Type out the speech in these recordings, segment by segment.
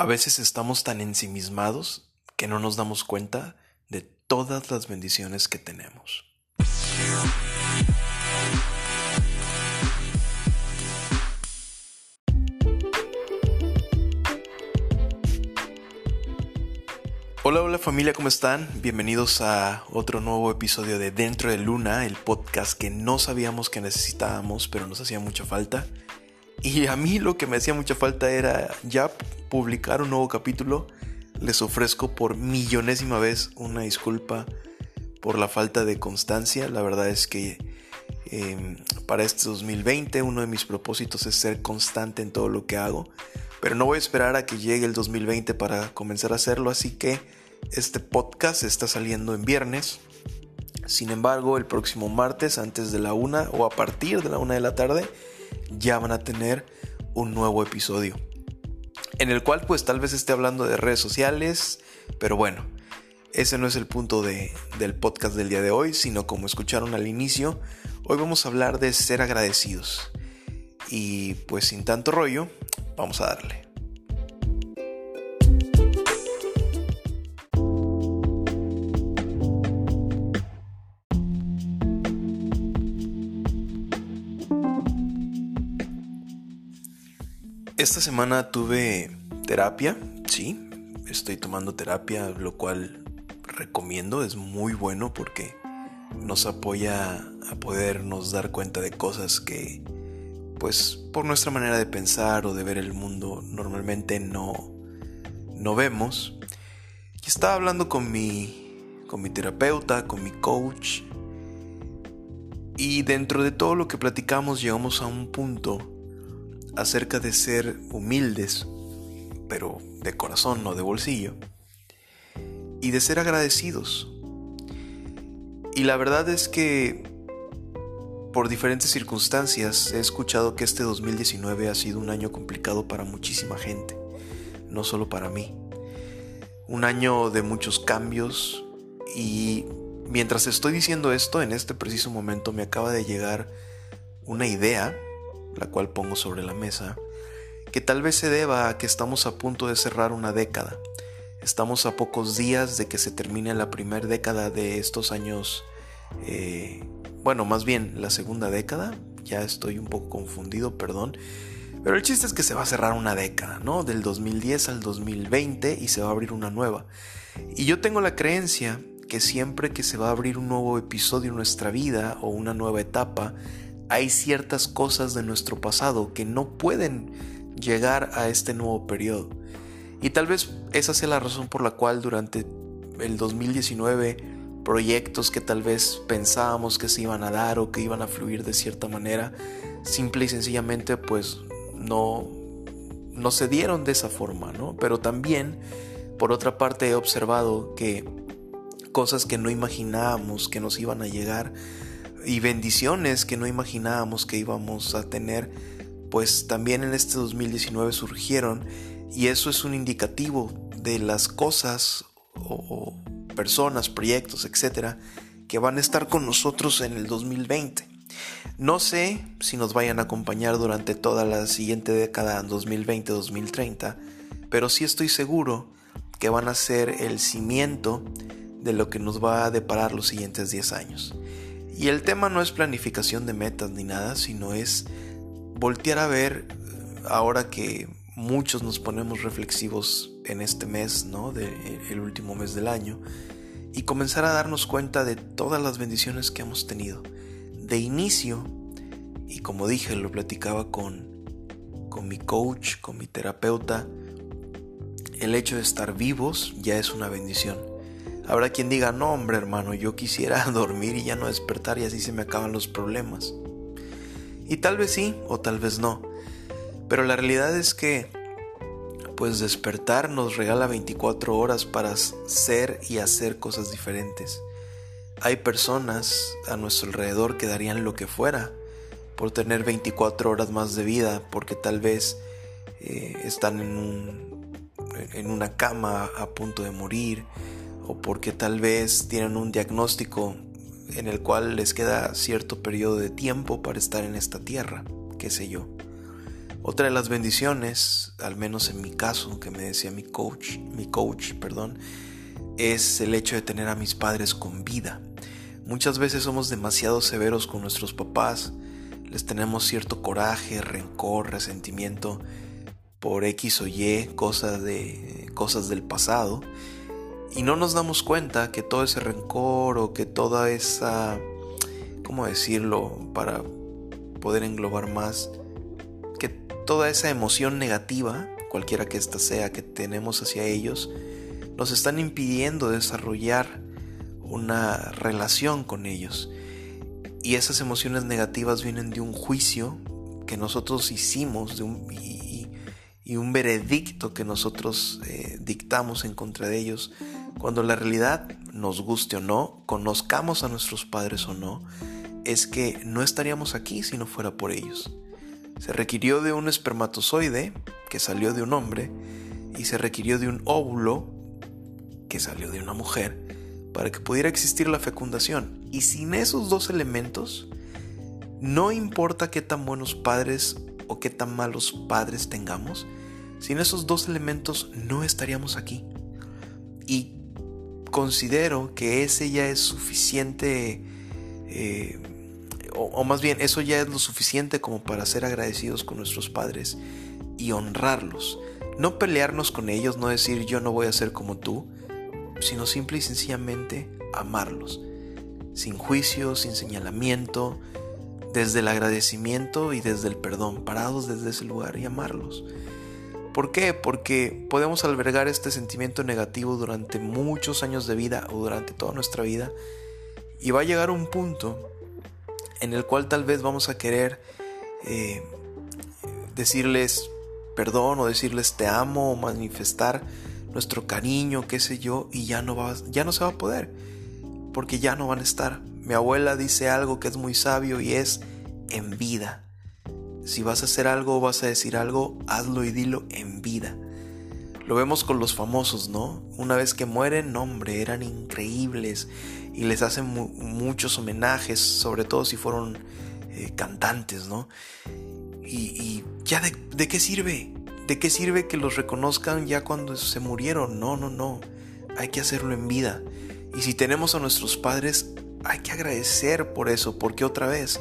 A veces estamos tan ensimismados que no nos damos cuenta de todas las bendiciones que tenemos. Hola, hola familia, ¿cómo están? Bienvenidos a otro nuevo episodio de Dentro de Luna, el podcast que no sabíamos que necesitábamos, pero nos hacía mucha falta. Y a mí lo que me hacía mucha falta era ya publicar un nuevo capítulo. Les ofrezco por millonésima vez una disculpa por la falta de constancia. La verdad es que em, para este 2020 uno de mis propósitos es ser constante en todo lo que hago. Pero no voy a esperar a que llegue el 2020 para comenzar a hacerlo. Así que este podcast está saliendo en viernes. Sin embargo, el próximo martes antes de la una o a partir de la una de la tarde ya van a tener un nuevo episodio. En el cual pues tal vez esté hablando de redes sociales, pero bueno, ese no es el punto del podcast del día de hoy, sino como escucharon al inicio, hoy vamos a hablar de ser agradecidos. Y pues sin tanto rollo, vamos a darle. Esta semana tuve terapia, sí, estoy tomando terapia, lo cual recomiendo, es muy bueno porque nos apoya a podernos dar cuenta de cosas que, pues, por nuestra manera de pensar o de ver el mundo, normalmente no, no vemos. Estaba hablando con mi, con mi terapeuta, con mi coach, y dentro de todo lo que platicamos llegamos a un punto acerca de ser humildes, pero de corazón, no de bolsillo, y de ser agradecidos. Y la verdad es que por diferentes circunstancias he escuchado que este 2019 ha sido un año complicado para muchísima gente, no solo para mí. Un año de muchos cambios y mientras estoy diciendo esto, en este preciso momento me acaba de llegar una idea la cual pongo sobre la mesa, que tal vez se deba a que estamos a punto de cerrar una década. Estamos a pocos días de que se termine la primera década de estos años, eh, bueno, más bien la segunda década, ya estoy un poco confundido, perdón, pero el chiste es que se va a cerrar una década, ¿no? Del 2010 al 2020 y se va a abrir una nueva. Y yo tengo la creencia que siempre que se va a abrir un nuevo episodio en nuestra vida o una nueva etapa, hay ciertas cosas de nuestro pasado que no pueden llegar a este nuevo periodo. Y tal vez esa sea la razón por la cual durante el 2019 proyectos que tal vez pensábamos que se iban a dar o que iban a fluir de cierta manera, simple y sencillamente pues no, no se dieron de esa forma, ¿no? Pero también, por otra parte, he observado que cosas que no imaginábamos que nos iban a llegar, y bendiciones que no imaginábamos que íbamos a tener, pues también en este 2019 surgieron y eso es un indicativo de las cosas o, personas, proyectos, etcétera, que van a estar con nosotros en el 2020. No sé si nos vayan a acompañar durante toda la siguiente década, 2020-2030, pero sí estoy seguro que van a ser el cimiento de lo que nos va a deparar los siguientes 10 años. Y el tema no es planificación de metas ni nada, sino es voltear a ver, ahora que muchos nos ponemos reflexivos en este mes, ¿no? De, el último mes del año, y comenzar a darnos cuenta de todas las bendiciones que hemos tenido. De inicio, y como dije, lo platicaba con, con mi coach, con mi terapeuta, el hecho de estar vivos ya es una bendición. Habrá quien diga, no hombre hermano, yo quisiera dormir y ya no despertar y así se me acaban los problemas. Y tal vez sí o tal vez no. Pero la realidad es que, pues despertar nos regala 24 horas para ser y hacer cosas diferentes. Hay personas a nuestro alrededor que darían lo que fuera por tener 24 horas más de vida, porque tal vez eh, están en, un, en una cama a punto de morir, o porque tal vez tienen un diagnóstico en el cual les queda cierto periodo de tiempo para estar en esta tierra, qué sé yo. Otra de las bendiciones, al menos en mi caso, que me decía mi coach, mi coach, perdón, es el hecho de tener a mis padres con vida. Muchas veces somos demasiado severos con nuestros papás, les tenemos cierto coraje, rencor, resentimiento por X o Y, cosas de cosas del pasado, y no nos damos cuenta que todo ese rencor o que toda esa ¿cómo decirlo? para poder englobar más que toda esa emoción negativa, cualquiera que ésta sea que tenemos hacia ellos, nos están impidiendo desarrollar una relación con ellos. Y esas emociones negativas vienen de un juicio que nosotros hicimos de un, y, un veredicto que nosotros eh, dictamos en contra de ellos, cuando la realidad, nos guste o no, conozcamos a nuestros padres o no, es que no estaríamos aquí si no fuera por ellos. Se requirió de un espermatozoide que salió de un hombre y se requirió de un óvulo que salió de una mujer para que pudiera existir la fecundación. Y sin esos dos elementos, no importa qué tan buenos padres o qué tan malos padres tengamos, sin esos dos elementos no estaríamos aquí. Y considero que ese ya es suficiente, eh, o, o más bien eso ya es lo suficiente como para ser agradecidos con nuestros padres y honrarlos. No pelearnos con ellos, no decir yo no voy a ser como tú, sino simple y sencillamente amarlos, sin juicio, sin señalamiento, desde el agradecimiento y desde el perdón, parados desde ese lugar y amarlos. ¿Por qué? Porque podemos albergar este sentimiento negativo durante muchos años de vida o durante toda nuestra vida y va a llegar un punto en el cual tal vez vamos a querer eh, decirles perdón o decirles te amo o manifestar nuestro cariño, qué sé yo, y ya no, va, ya no se va a poder, porque ya no van a estar. Mi abuela dice algo que es muy sabio y es en vida. Si vas a hacer algo o vas a decir algo, hazlo y dilo en vida. Lo vemos con los famosos, ¿no? Una vez que mueren, hombre, eran increíbles y les hacen muchos homenajes, sobre todo si fueron eh, cantantes, ¿no? Y, ya de qué sirve? ¿De qué sirve que los reconozcan ya cuando se murieron? No, no, no. Hay que hacerlo en vida. Y si tenemos a nuestros padres, hay que agradecer por eso, porque otra vez,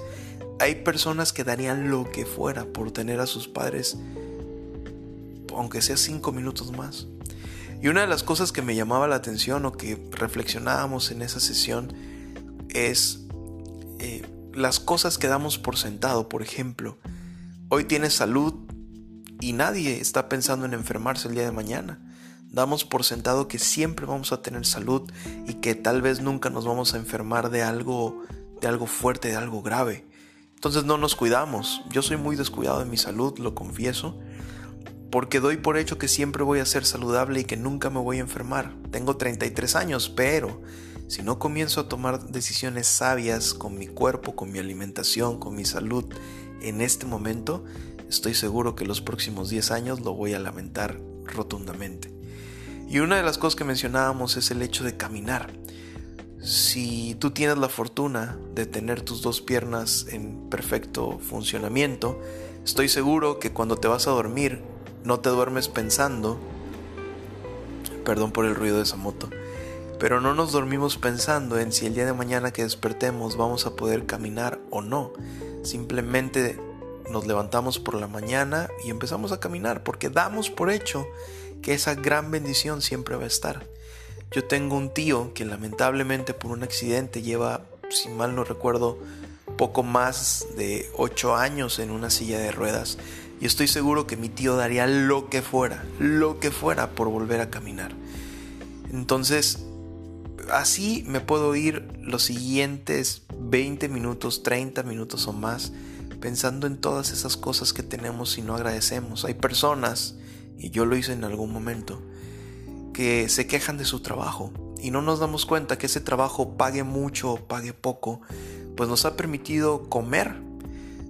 hay personas que darían lo que fuera por tener a sus padres, aunque sea cinco minutos más. Y una de las cosas que me llamaba la atención o que reflexionábamos en esa sesión es eh, las cosas que damos por sentado. Por ejemplo, hoy tienes salud, y nadie está pensando en enfermarse el día de mañana. Damos por sentado que siempre vamos a tener salud y que tal vez nunca nos vamos a enfermar de algo de algo fuerte, de algo grave. Entonces no nos cuidamos. Yo soy muy descuidado de mi salud, lo confieso, porque doy por hecho que siempre voy a ser saludable y que nunca me voy a enfermar. Tengo 33 años, pero si no comienzo a tomar decisiones sabias con mi cuerpo, con mi alimentación, con mi salud en este momento, estoy seguro que los próximos 10 años lo voy a lamentar rotundamente. Y una de las cosas que mencionábamos es el hecho de caminar. Si tú tienes la fortuna de tener tus dos piernas en perfecto funcionamiento, estoy seguro que cuando te vas a dormir no te duermes pensando, perdón por el ruido de esa moto, pero no nos dormimos pensando en si el día de mañana que despertemos vamos a poder caminar o no. Simplemente nos levantamos por la mañana y empezamos a caminar porque damos por hecho que esa gran bendición siempre va a estar. Yo tengo un tío que lamentablemente por un accidente lleva, si mal no recuerdo, poco más de 8 años en una silla de ruedas y estoy seguro que mi tío daría lo que fuera, lo que fuera por volver a caminar. Entonces, así me puedo ir los siguientes 20 minutos, 30 minutos o más pensando en todas esas cosas que tenemos y no agradecemos. Hay personas, y yo lo hice en algún momento, que se quejan de su trabajo y no nos damos cuenta que ese trabajo pague mucho o pague poco, pues nos ha permitido comer,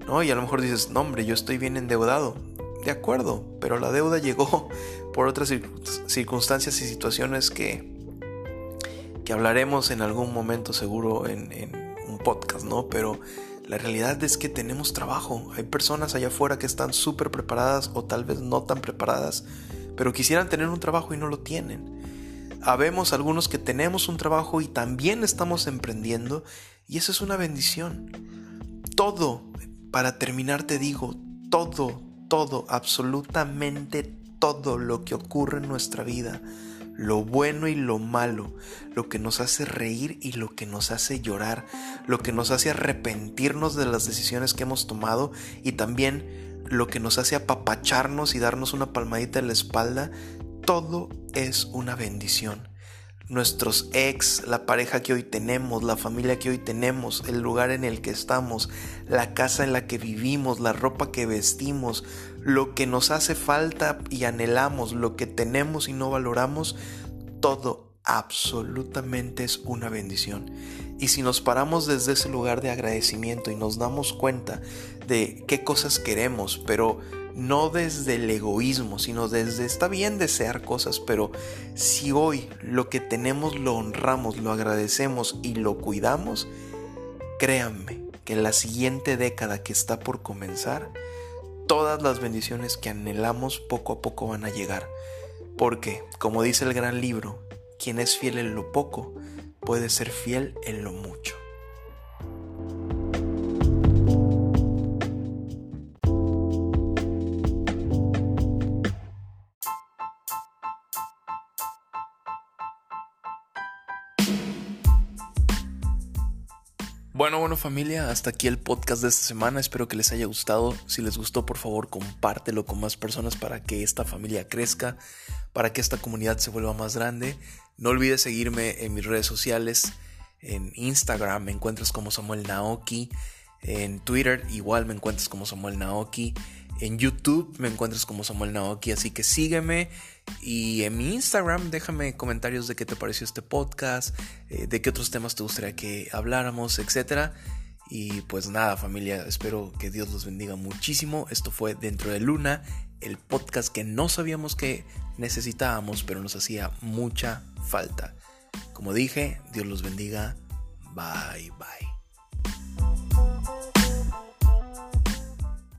¿no? Y a lo mejor dices, no hombre, yo estoy bien endeudado. De acuerdo, pero la deuda llegó por otras circunstancias y situaciones que, que hablaremos en algún momento seguro en, un podcast, ¿no? Pero La realidad es que tenemos trabajo. Hay personas allá afuera que están súper preparadas o tal vez no tan preparadas, pero quisieran tener un trabajo y no lo tienen. Habemos algunos que tenemos un trabajo y también estamos emprendiendo y eso es una bendición. Todo, para terminar te digo, todo, todo, absolutamente todo lo que ocurre en nuestra vida lo bueno y lo malo, lo que nos hace reír y lo que nos hace llorar, lo que nos hace arrepentirnos de las decisiones que hemos tomado y también lo que nos hace apapacharnos y darnos una palmadita en la espalda, todo es una bendición. Nuestros ex, la pareja que hoy tenemos, la familia que hoy tenemos, el lugar en el que estamos, la casa en la que vivimos, la ropa que vestimos, lo que nos hace falta y anhelamos, lo que tenemos y no valoramos, todo absolutamente es una bendición. Y si nos paramos desde ese lugar de agradecimiento y nos damos cuenta de qué cosas queremos, pero no desde el egoísmo, sino desde está bien desear cosas, pero si hoy lo que tenemos lo honramos, lo agradecemos y lo cuidamos, créanme que en la siguiente década que está por comenzar, todas las bendiciones que anhelamos poco a poco van a llegar. Porque, como dice el gran libro, quien es fiel en lo poco puede ser fiel en lo mucho. Bueno, bueno familia, hasta aquí el podcast de esta semana. Espero que les haya gustado. Si les gustó, por favor, compártelo con más personas para que esta familia crezca, para que esta comunidad se vuelva más grande. No olvides seguirme en mis redes sociales. En Instagram me encuentras como Samuel Naoki. En Twitter igual me encuentras como Samuel Naoki. En YouTube me encuentras como Samuel Naoki, así que sígueme. Y en mi Instagram déjame comentarios de qué te pareció este podcast, eh, de qué otros temas te gustaría que habláramos, etc. Y pues nada familia, espero que Dios los bendiga muchísimo. Esto fue Dentro de Luna, el podcast que no sabíamos que necesitábamos, pero nos hacía mucha falta. Como dije, Dios los bendiga. Bye bye.